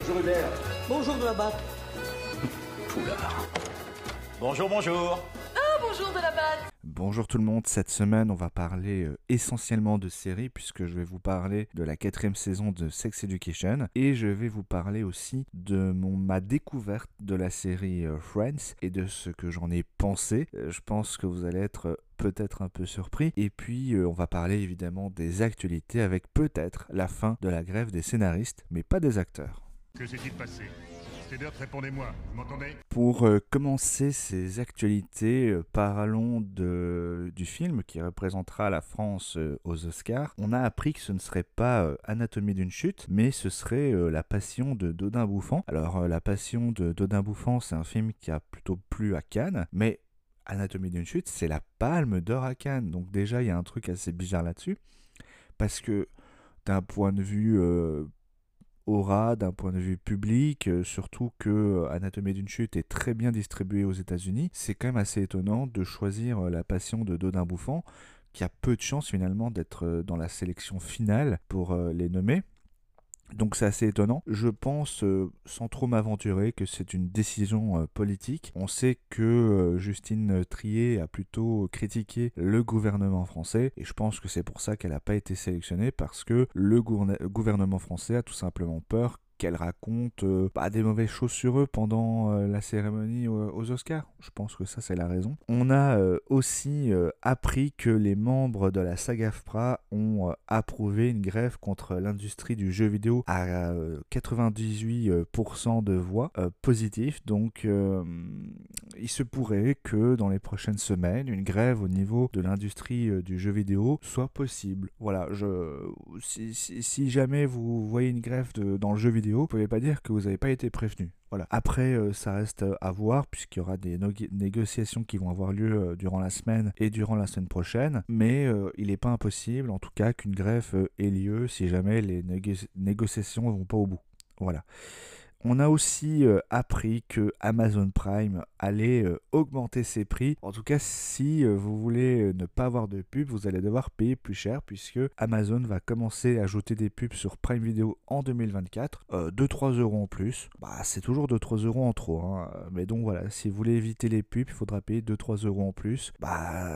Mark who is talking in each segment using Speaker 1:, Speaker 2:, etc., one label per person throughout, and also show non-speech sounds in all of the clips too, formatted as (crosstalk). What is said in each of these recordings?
Speaker 1: Bonjour Hubert.
Speaker 2: Bonjour de la batte.
Speaker 1: Poulard. Bonjour, bonjour.
Speaker 3: bonjour de la batte.
Speaker 4: Bonjour tout le monde, cette semaine on va parler euh, essentiellement de séries puisque je vais vous parler de la quatrième saison de Sex Education et je vais vous parler aussi de mon, ma découverte de la série euh, Friends et de ce que j'en ai pensé. Euh, je pense que vous allez être peut-être un peu surpris. Et puis on va parler évidemment des actualités avec peut-être la fin de la grève des scénaristes, mais pas des acteurs.
Speaker 5: Que s'est-il passé?
Speaker 4: Pour euh, commencer ces actualités, euh, parlons du film qui représentera la France euh, aux Oscars. On a appris que ce ne serait pas Anatomie d'une chute, mais ce serait La Passion de Dodin Bouffant. Alors, La Passion de Dodin Bouffant, c'est un film qui a plutôt plu à Cannes, mais Anatomie d'une chute, c'est la palme d'or à Cannes. Donc déjà, il y a un truc assez bizarre là-dessus, parce que d'un point de vue aura d'un point de vue public, euh, surtout que euh, Anatomie d'une chute est très bien distribué aux États-Unis. C'est quand même assez étonnant de choisir euh, La Passion de Dodin Bouffant, qui a peu de chance finalement d'être dans la sélection finale pour les nommer. Donc c'est assez étonnant. Je pense, euh, sans trop m'aventurer, que c'est une décision euh, politique. On sait que euh, Justine Trier a plutôt critiqué le gouvernement français, et je pense que c'est pour ça qu'elle n'a pas été sélectionnée, parce que le gouvernement français a tout simplement peur qu'elle raconte euh, bah, des mauvaises choses sur eux pendant euh, la cérémonie aux, Oscars. Je pense que ça c'est la raison. On a euh, aussi appris que les membres de la saga FPRA ont approuvé une grève contre l'industrie du jeu vidéo à 98% de voix positives. Donc il se pourrait que dans les prochaines semaines, une grève au niveau de l'industrie du jeu vidéo soit possible. Voilà, je, si, jamais vous voyez une grève dans le jeu vidéo, vous pouvez pas dire que vous n'avez pas été prévenu. Voilà. Après, euh, ça reste à voir puisqu'il y aura des négociations qui vont avoir lieu euh, durant la semaine et durant la semaine prochaine. Mais euh, il n'est pas impossible, en tout cas, qu'une greffe ait lieu si jamais les négociations ne vont pas au bout. Voilà. On a aussi euh, appris que Amazon Prime allait euh, augmenter ses prix. En tout cas, si euh, vous voulez ne pas avoir de pub, vous allez devoir payer plus cher puisque Amazon va commencer à ajouter des pubs sur Prime Video en 2024. 2-3 euros en plus. Bah, c'est toujours 2-3 euros en trop. Hein. Mais donc voilà, si vous voulez éviter les pubs, il faudra payer 2-3 euros en plus. Bah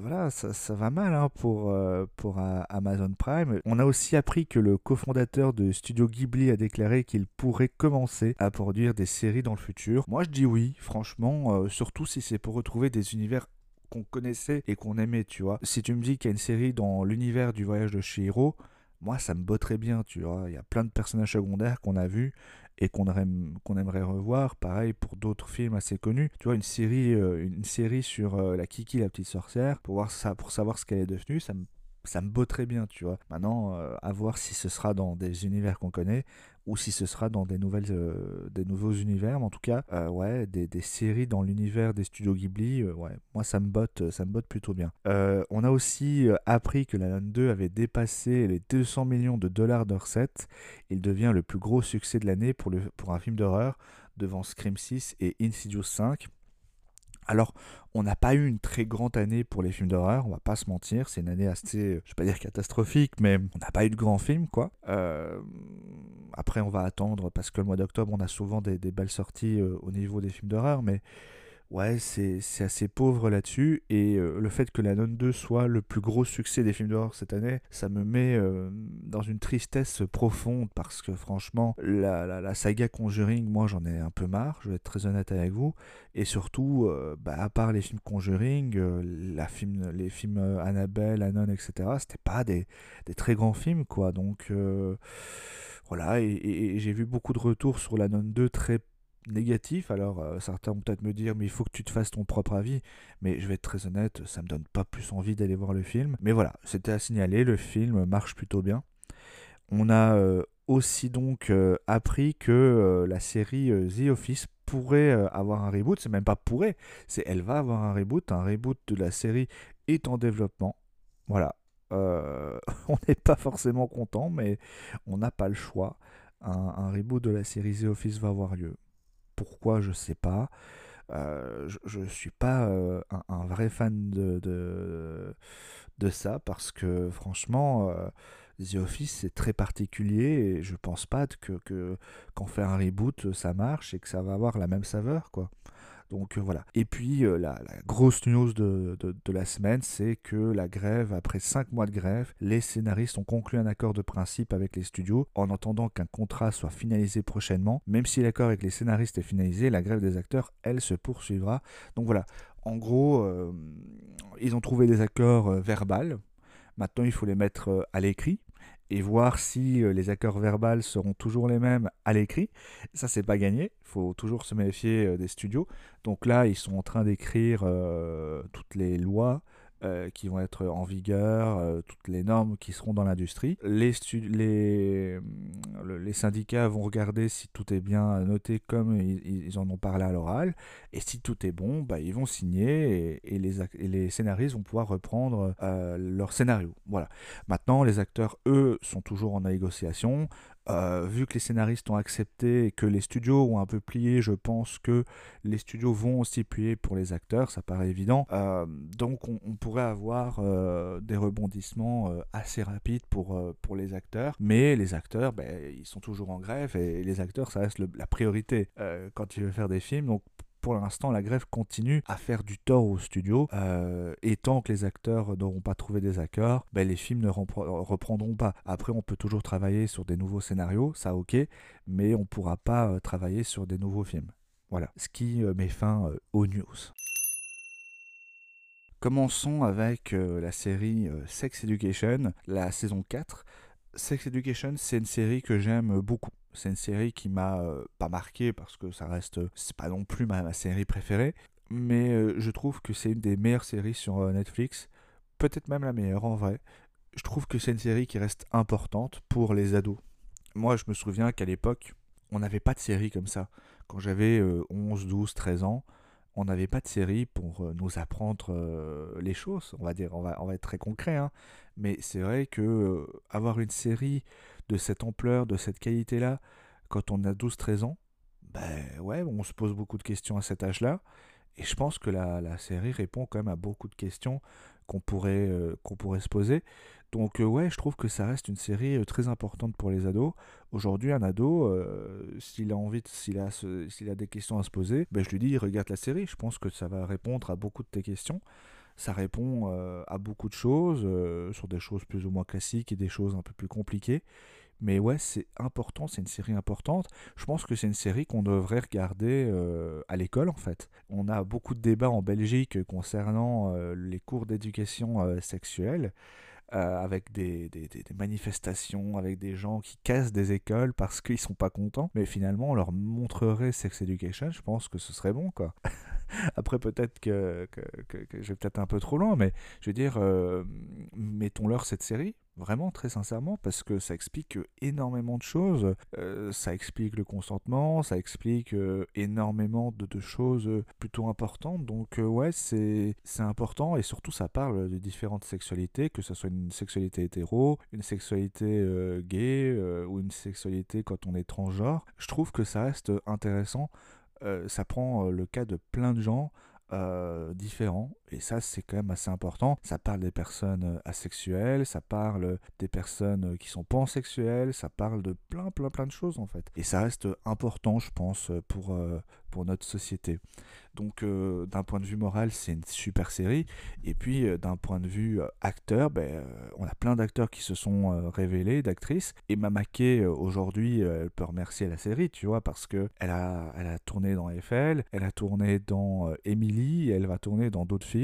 Speaker 4: voilà, ça, va mal hein, pour, pour Amazon Prime. On a aussi appris que le cofondateur de Studio Ghibli a déclaré qu'il pourrait commencer à produire des séries dans le futur Moi je dis oui, franchement, euh, surtout si c'est pour retrouver des univers qu'on connaissait et qu'on aimait, tu vois. Si tu me dis qu'il y a une série dans l'univers du voyage de Shihiro, moi ça me botterait bien, tu vois. Il y a plein de personnages secondaires qu'on a vus et qu'on aimerait revoir. Pareil pour d'autres films assez connus. Tu vois, une série, euh, une série sur euh, la Kiki, la petite sorcière, pour, voir ça, pour savoir ce qu'elle est devenue, ça me ça me botterait bien, tu vois. Maintenant, à voir si ce sera dans des univers qu'on connaît ou si ce sera dans des, nouvelles, euh, des nouveaux univers. Mais en tout cas, euh, ouais, des, séries dans l'univers des studios Ghibli, euh, moi ça me botte, plutôt bien. on a aussi appris que la Nun 2 avait dépassé les 200 millions de dollars de recettes. Il devient le plus gros succès de l'année pour, pour un film d'horreur devant Scream 6 et Insidious 5. Alors, on n'a pas eu une très grande année pour les films d'horreur, on va pas se mentir, c'est une année assez, je vais pas dire catastrophique, mais on n'a pas eu de grands films, quoi. Euh, après, on va attendre, parce que le mois d'octobre, on a souvent des, belles sorties euh, au niveau des films d'horreur, mais ouais, c'est assez pauvre là-dessus. Et euh, le fait que La Nonne 2 soit le plus gros succès des films d'horreur cette année, ça me met euh, dans une tristesse profonde parce que franchement, la, saga Conjuring, moi j'en ai un peu marre, je vais être très honnête avec vous. Et surtout, euh, bah, à part les films Conjuring, la film, les films Annabelle, Anon, etc., c'était pas des, très grands films, quoi. Donc voilà, et, et j'ai vu beaucoup de retours sur La Nonne 2 très négatif. Alors euh, certains vont peut-être me dire mais il faut que tu te fasses ton propre avis. Mais je vais être très honnête, ça me donne pas plus envie d'aller voir le film. Mais voilà, c'était à signaler, le film marche plutôt bien. On a euh, aussi donc euh, appris que la série The Office pourrait avoir un reboot. C'est même pas pourrait, c'est elle va avoir un reboot. Un reboot de la série est en développement. Voilà. (laughs) on n'est pas forcément content, mais on n'a pas le choix. Un, un, reboot de la série The Office va avoir lieu. Pourquoi, je sais pas. je ne suis pas un, vrai fan de, de, ça parce que franchement, The Office c'est très particulier et je pense pas que, que qu'en faire un reboot ça marche et que ça va avoir la même saveur quoi. Euh. Et puis euh, la, grosse news de, la semaine, c'est que la grève, après 5 mois de grève, les scénaristes ont conclu un accord de principe avec les studios en attendant qu'un contrat soit finalisé prochainement. Même si l'accord avec les scénaristes est finalisé, la grève des acteurs, elle, se poursuivra. Donc voilà. En gros, euh, ils ont trouvé des accords verbaux. Maintenant, il faut les mettre à l'écrit et voir si euh, les accords verbaux seront toujours les mêmes à l'écrit. Ça, c'est pas gagné. Il faut toujours se méfier euh, des studios. Donc là, ils sont en train d'écrire euh, toutes les lois euh, qui vont être en vigueur, euh, toutes les normes qui seront dans l'industrie. Les, les, les, syndicats vont regarder si tout est bien noté comme ils, en ont parlé à l'oral, et si tout est bon, bah, ils vont signer et, les, les, scénaristes vont pouvoir reprendre euh, leur scénario. Voilà. Maintenant, les acteurs, eux, sont toujours en négociation. Euh, vu que les scénaristes ont accepté et que les studios ont un peu plié, je pense que les studios vont aussi plier pour les acteurs, ça paraît évident. Euh, donc on, pourrait avoir euh, des rebondissements assez rapides pour, pour les acteurs, mais les acteurs, ben, ils sont toujours en grève et les acteurs, ça reste la priorité quand tu veux faire des films. Pour l'instant, la grève continue à faire du tort au studio. Euh, et tant que les acteurs n'auront pas trouvé des accords, ben, les films ne reprendront pas. Après, on peut toujours travailler sur des nouveaux scénarios, ça ok, mais on ne pourra pas euh, travailler sur des nouveaux films. Voilà, ce qui euh, met fin aux news. Commençons avec la série Sex Education, la saison 4. Sex Education, c'est une série que j'aime beaucoup. C'est une série qui m'a euh, pas marqué parce que ça reste, c'est pas non plus ma, série préférée, mais euh, je trouve que c'est une des meilleures séries sur euh, Netflix, peut-être même la meilleure en vrai. Je trouve que c'est une série qui reste importante pour les ados. Moi, je me souviens qu'à l'époque, on n'avait pas de série comme ça. Quand j'avais 11, 12, 13 ans, on n'avait pas de série pour nous apprendre les choses, on va dire, on va, on va être très concret, hein. mais c'est vrai que avoir une série de cette ampleur, de cette qualité-là, quand on a 12-13 ans, ben ouais, on se pose beaucoup de questions à cet âge-là. Et je pense que la, série répond quand même à beaucoup de questions qu'on pourrait, euh, pourrait se poser. Donc euh, ouais, je trouve que ça reste une série euh, très importante pour les ados. Aujourd'hui, un ado, s'il a envie, s'il a, a des questions à se poser, ben, je lui dis, regarde la série. Je pense que ça va répondre à beaucoup de tes questions. Ça répond à beaucoup de choses, sur des choses plus ou moins classiques et des choses un peu plus compliquées. Mais ouais, c'est important, c'est une série importante. Je pense que c'est une série qu'on devrait regarder euh, à l'école en fait. On a beaucoup de débats en Belgique concernant euh, les cours d'éducation euh, sexuelle. avec des, des, manifestations, avec des gens qui cassent des écoles parce qu'ils sont pas contents. Mais finalement, on leur montrerait Sex Education, je pense que ce serait bon, quoi. (laughs) (laughs) Après, peut-être que, je vais peut-être un peu trop loin, mais je veux dire, mettons-leur cette série, Vraiment, très sincèrement, parce que ça explique énormément de choses. Euh, ça explique le consentement, ça explique euh, énormément de, choses plutôt importantes. Donc, euh, ouais, c'est important et surtout, ça parle de différentes sexualités, que ce soit une sexualité hétéro, une sexualité gay ou une sexualité quand on est transgenre. Je trouve que ça reste intéressant. Ça prend le cas de plein de gens euh, différents. Et ça, c'est quand même assez important. Ça parle des personnes euh, asexuelles, ça parle des personnes euh, qui sont pansexuelles, ça parle de plein, plein, plein de choses en fait. Et ça reste important, je pense, pour, pour notre société. Donc euh, d'un point de vue moral, c'est une super série. Et puis euh, d'un point de vue euh, acteur, ben, on a plein d'acteurs qui se sont révélés, d'actrices. Et Mamake, aujourd'hui, elle peut remercier la série, tu vois, parce que elle a, elle a tourné dans Eiffel, elle a tourné dans Emily, elle va tourner dans d'autres films.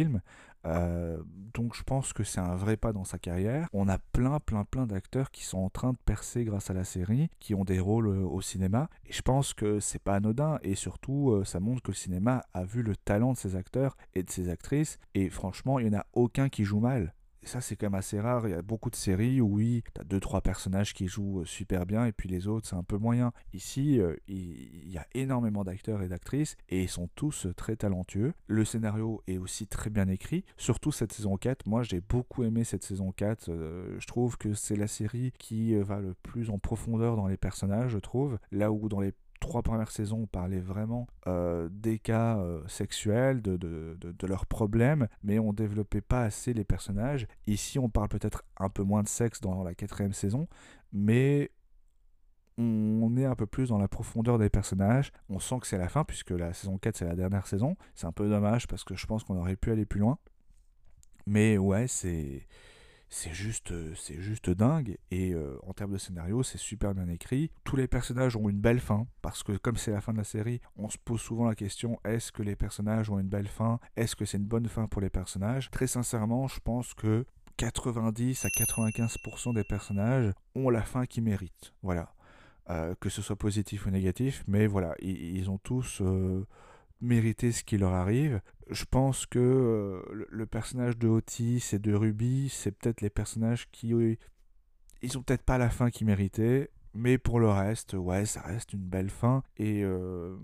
Speaker 4: Euh, donc je pense que c'est un vrai pas dans sa carrière. On a plein, plein, plein d'acteurs qui sont en train de percer grâce à la série, qui ont des rôles euh, au cinéma. Et je pense que c'est pas anodin. Et surtout, euh, ça montre que le cinéma a vu le talent de ses acteurs et de ses actrices. Et franchement, il n'y en a aucun qui joue mal ça, c'est quand même assez rare. Il y a beaucoup de séries où, oui, tu as deux, trois personnages qui jouent euh, super bien et puis les autres, c'est un peu moyen. Ici, euh, il y a énormément d'acteurs et d'actrices et ils sont tous euh, très talentueux. Le scénario est aussi très bien écrit, surtout cette saison 4. Moi, j'ai beaucoup aimé cette saison 4. je trouve que c'est la série qui va le plus en profondeur dans les personnages, je trouve. Là où dans les trois premières saisons, on parlait vraiment euh, des cas euh, sexuels, de, de, de, leurs problèmes, mais on développait pas assez les personnages. Ici, on parle peut-être un peu moins de sexe dans la quatrième saison, mais on est un peu plus dans la profondeur des personnages. On sent que c'est la fin, puisque la saison 4, c'est la dernière saison. C'est un peu dommage, parce que je pense qu'on aurait pu aller plus loin. Mais ouais, c'est c'est juste, euh, c'est juste dingue. Et euh, en termes de scénario, c'est super bien écrit. Tous les personnages ont une belle fin, parce que comme c'est la fin de la série, on se pose souvent la question est-ce que les personnages ont une belle fin? Est-ce que c'est une bonne fin pour les personnages? Très sincèrement, je pense que 90 à 95% des personnages ont la fin qu'ils méritent. Voilà. Euh, que ce soit positif ou négatif, mais voilà, ils, ont tous mérité ce qui leur arrive je pense que euh, le, personnage de Otis et de Ruby, c'est peut-être les personnages qui. Ils ont peut-être pas la fin qu'ils méritaient, mais pour le reste, ouais, ça reste une belle fin. Et euh,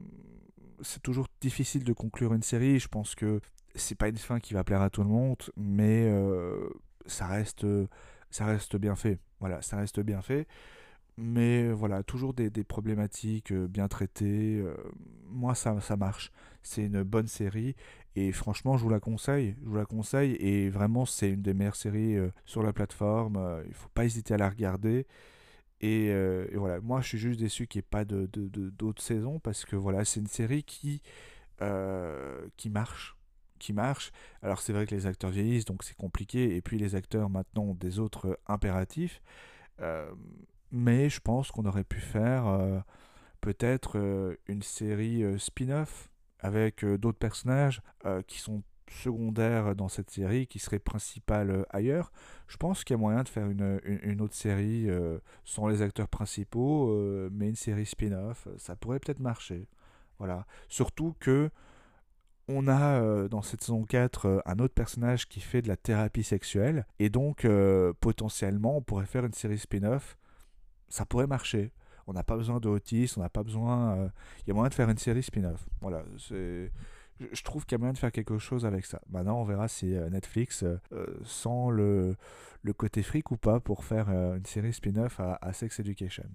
Speaker 4: c'est toujours difficile de conclure une série. Je pense que c'est pas une fin qui va plaire à tout le monde, mais euh, ça, reste, ça reste bien fait. Voilà, ça reste bien fait. Mais voilà, toujours des, des problématiques bien traitées. moi, ça, ça marche. C'est une bonne série. Et franchement, je vous la conseille. Je vous la conseille. Et vraiment, c'est une des meilleures séries euh, sur la plateforme. Euh, il ne faut pas hésiter à la regarder. Euh, et, voilà, moi, je suis juste déçu qu'il n'y ait pas d'autres de, de, saisons. Parce que voilà, c'est une série qui, qui marche. Qui marche. Alors, c'est vrai que les acteurs vieillissent, donc c'est compliqué. Et puis, les acteurs maintenant ont des autres impératifs. Mais je pense qu'on aurait pu faire peut-être une série spin-off avec euh, d'autres personnages euh, qui sont secondaires dans cette série, qui seraient principales euh, ailleurs. Je pense qu'il y a moyen de faire une, une, autre série sans les acteurs principaux, mais une série spin-off. Ça pourrait peut-être marcher. Voilà. Surtout que on a dans cette saison 4 un autre personnage qui fait de la thérapie sexuelle, et donc potentiellement on pourrait faire une série spin-off. Ça pourrait marcher. On n'a pas besoin de on n'a pas besoin. Euh, il y a moyen de faire une série spin-off. Voilà, c'est. Je trouve qu'il y a moyen de faire quelque chose avec ça. Maintenant, on verra si euh, Netflix euh, sent le, le côté fric ou pas pour faire une série spin-off à Sex Education.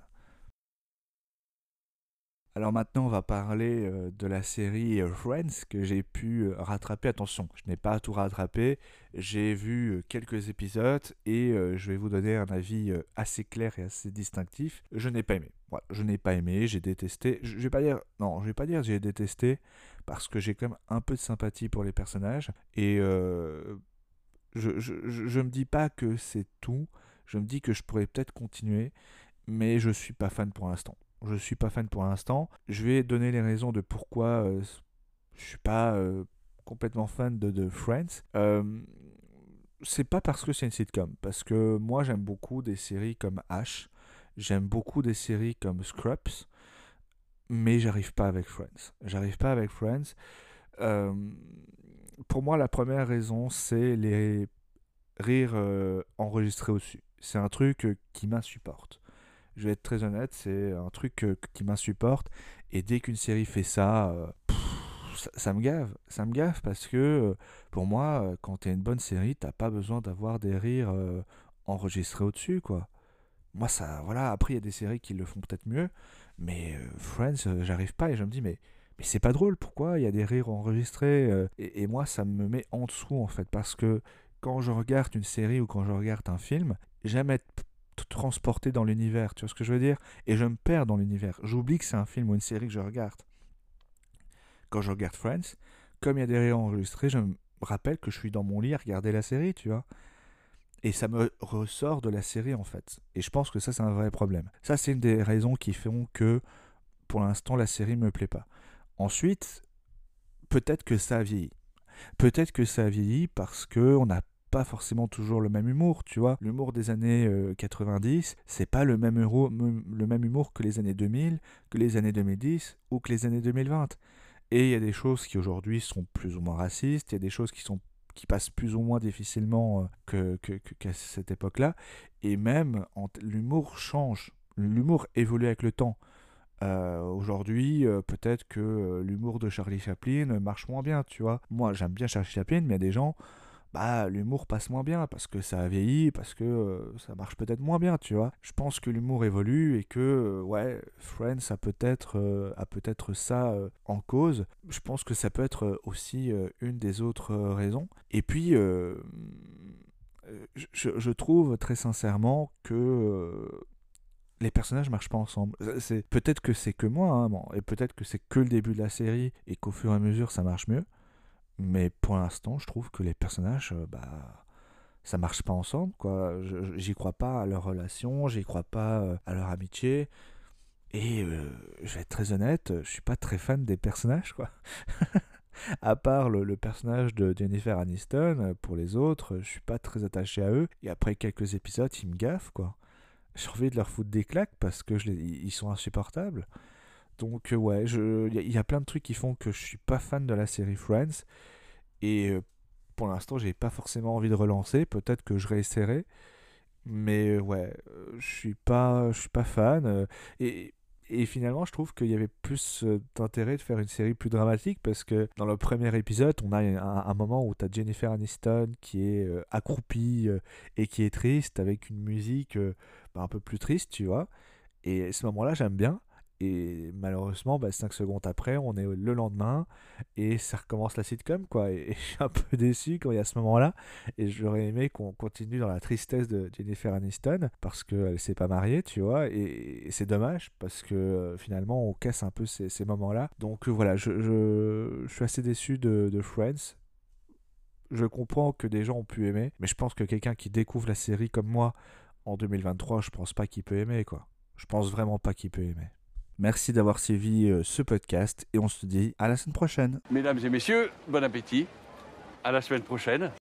Speaker 4: Alors maintenant, on va parler euh, de la série euh, Friends que j'ai pu euh, rattraper. Attention, je n'ai pas tout rattrapé. J'ai vu quelques épisodes et je vais vous donner un avis assez clair et assez distinctif. Je n'ai pas aimé. Voilà, je n'ai pas aimé, j'ai détesté. Je, vais pas dire, non, je vais pas dire j'ai détesté parce que j'ai quand même un peu de sympathie pour les personnages et je, je, je me dis pas que c'est tout. Je me dis que je pourrais peut-être continuer, mais je suis pas fan pour l'instant je suis pas fan pour l'instant. Je vais donner les raisons de pourquoi euh, je suis pas euh, complètement fan de, Friends. Euh, c'est pas parce que c'est une sitcom, parce que moi j'aime beaucoup des séries comme Ash, j'aime beaucoup des séries comme Scrubs, mais j'arrive pas avec Friends. J'arrive pas avec Friends. pour moi, la première raison, c'est les rires enregistrés au-dessus. C'est un truc qui m'insupporte je vais être très honnête, c'est un truc qui m'insupporte. Et dès qu'une série fait ça, euh, ça, me gave. Ça me gave parce que euh, pour moi, euh, quand t'es une bonne série, t'as pas besoin d'avoir des rires enregistrés au-dessus, quoi. Moi, ça, voilà. Après, il y a des séries qui le font peut-être mieux, mais Friends, j'arrive pas et je me dis, mais mais c'est pas drôle, pourquoi il y a des rires enregistrés et, et, moi, ça me met en dessous, en fait, parce que quand je regarde une série ou quand je regarde un film, j'aime être transporté dans l'univers, tu vois ce que je veux dire? Et je me perds dans l'univers. J'oublie que c'est un film ou une série que je regarde. Quand je regarde Friends, comme il y a des rires enregistrés, je me rappelle que je suis dans mon lit à regarder la série, tu vois. Et ça me ressort de la série en fait. Et je pense que ça c'est un vrai problème. Ça c'est une des raisons qui font que pour l'instant la série me plaît pas. Ensuite, peut-être que ça a vieilli. Peut-être que ça a vieilli parce que on a pas forcément toujours le même humour, tu vois. L'humour des années 90, euh, c'est pas le même, euro, le même humour que les années 2000, que les années 2010 ou que les années 2020. Et il y a des choses qui aujourd'hui sont plus ou moins racistes, il y a des choses qui sont qui passent plus ou moins difficilement euh, que, qu'à cette époque-là. Et même l'humour change, l'humour évolue avec le temps. Euh, aujourd'hui, peut-être que l'humour de Charlie Chaplin marche moins bien, tu vois. Moi, j'aime bien Charlie Chaplin, mais il y a des gens, bah l'humour passe moins bien parce que ça a vieilli, parce que euh, ça marche peut-être moins bien, tu vois. Je pense que l'humour évolue et que euh, ouais, Friends a peut-être euh, a peut-être ça en cause. Je pense que ça peut être aussi une des autres raisons. Et puis je, trouve très sincèrement que les personnages marchent pas ensemble. C'est peut-être que c'est que moi, hein, bon, et peut-être que c'est que le début de la série et qu'au fur et à mesure ça marche mieux. Mais pour l'instant, je trouve que les personnages, euh, bah, ça marche pas ensemble, quoi. J'y crois pas à leur relation, j'y crois pas euh, à leur amitié. Et euh, je vais être très honnête, je suis pas très fan des personnages, quoi. (laughs) à part le, personnage de Jennifer Aniston, pour les autres, je suis pas très attaché à eux. Et après quelques épisodes, ils me gaffent, quoi. J'ai envie de leur foutre des claques parce que je ils sont insupportables. Donc ouais, il y, a plein de trucs qui font que je suis pas fan de la série Friends. Et euh, pour l'instant, j'ai pas forcément envie de relancer. Peut-être que je réessayerai. Mais euh, ouais, euh, je suis pas, je suis pas fan. Et, et finalement, je trouve qu'il y avait plus d'intérêt de faire une série plus dramatique parce que dans le premier épisode, on a un, moment où tu as Jennifer Aniston qui est accroupie et qui est triste avec une musique bah, un peu plus triste, tu vois. Et ce moment-là, j'aime bien. Et malheureusement, bah, 5 secondes après, on est le lendemain et ça recommence la sitcom, quoi. Et, (laughs) je suis un peu déçu quand il y a ce moment-là. Et j'aurais aimé qu'on continue dans la tristesse de Jennifer Aniston parce qu'elle s'est pas mariée, tu vois. Et, c'est dommage parce que euh, finalement, on casse un peu ces, moments-là. Donc euh, voilà, je, je, suis assez déçu de, de Friends. Je comprends que des gens ont pu aimer, mais je pense que quelqu'un qui découvre la série comme moi en 2023, je pense pas qu'il peut aimer, quoi. Je pense vraiment pas qu'il peut aimer. Merci d'avoir suivi euh, ce podcast et on se dit à la semaine prochaine.
Speaker 2: Mesdames et messieurs, bon appétit. À la semaine prochaine.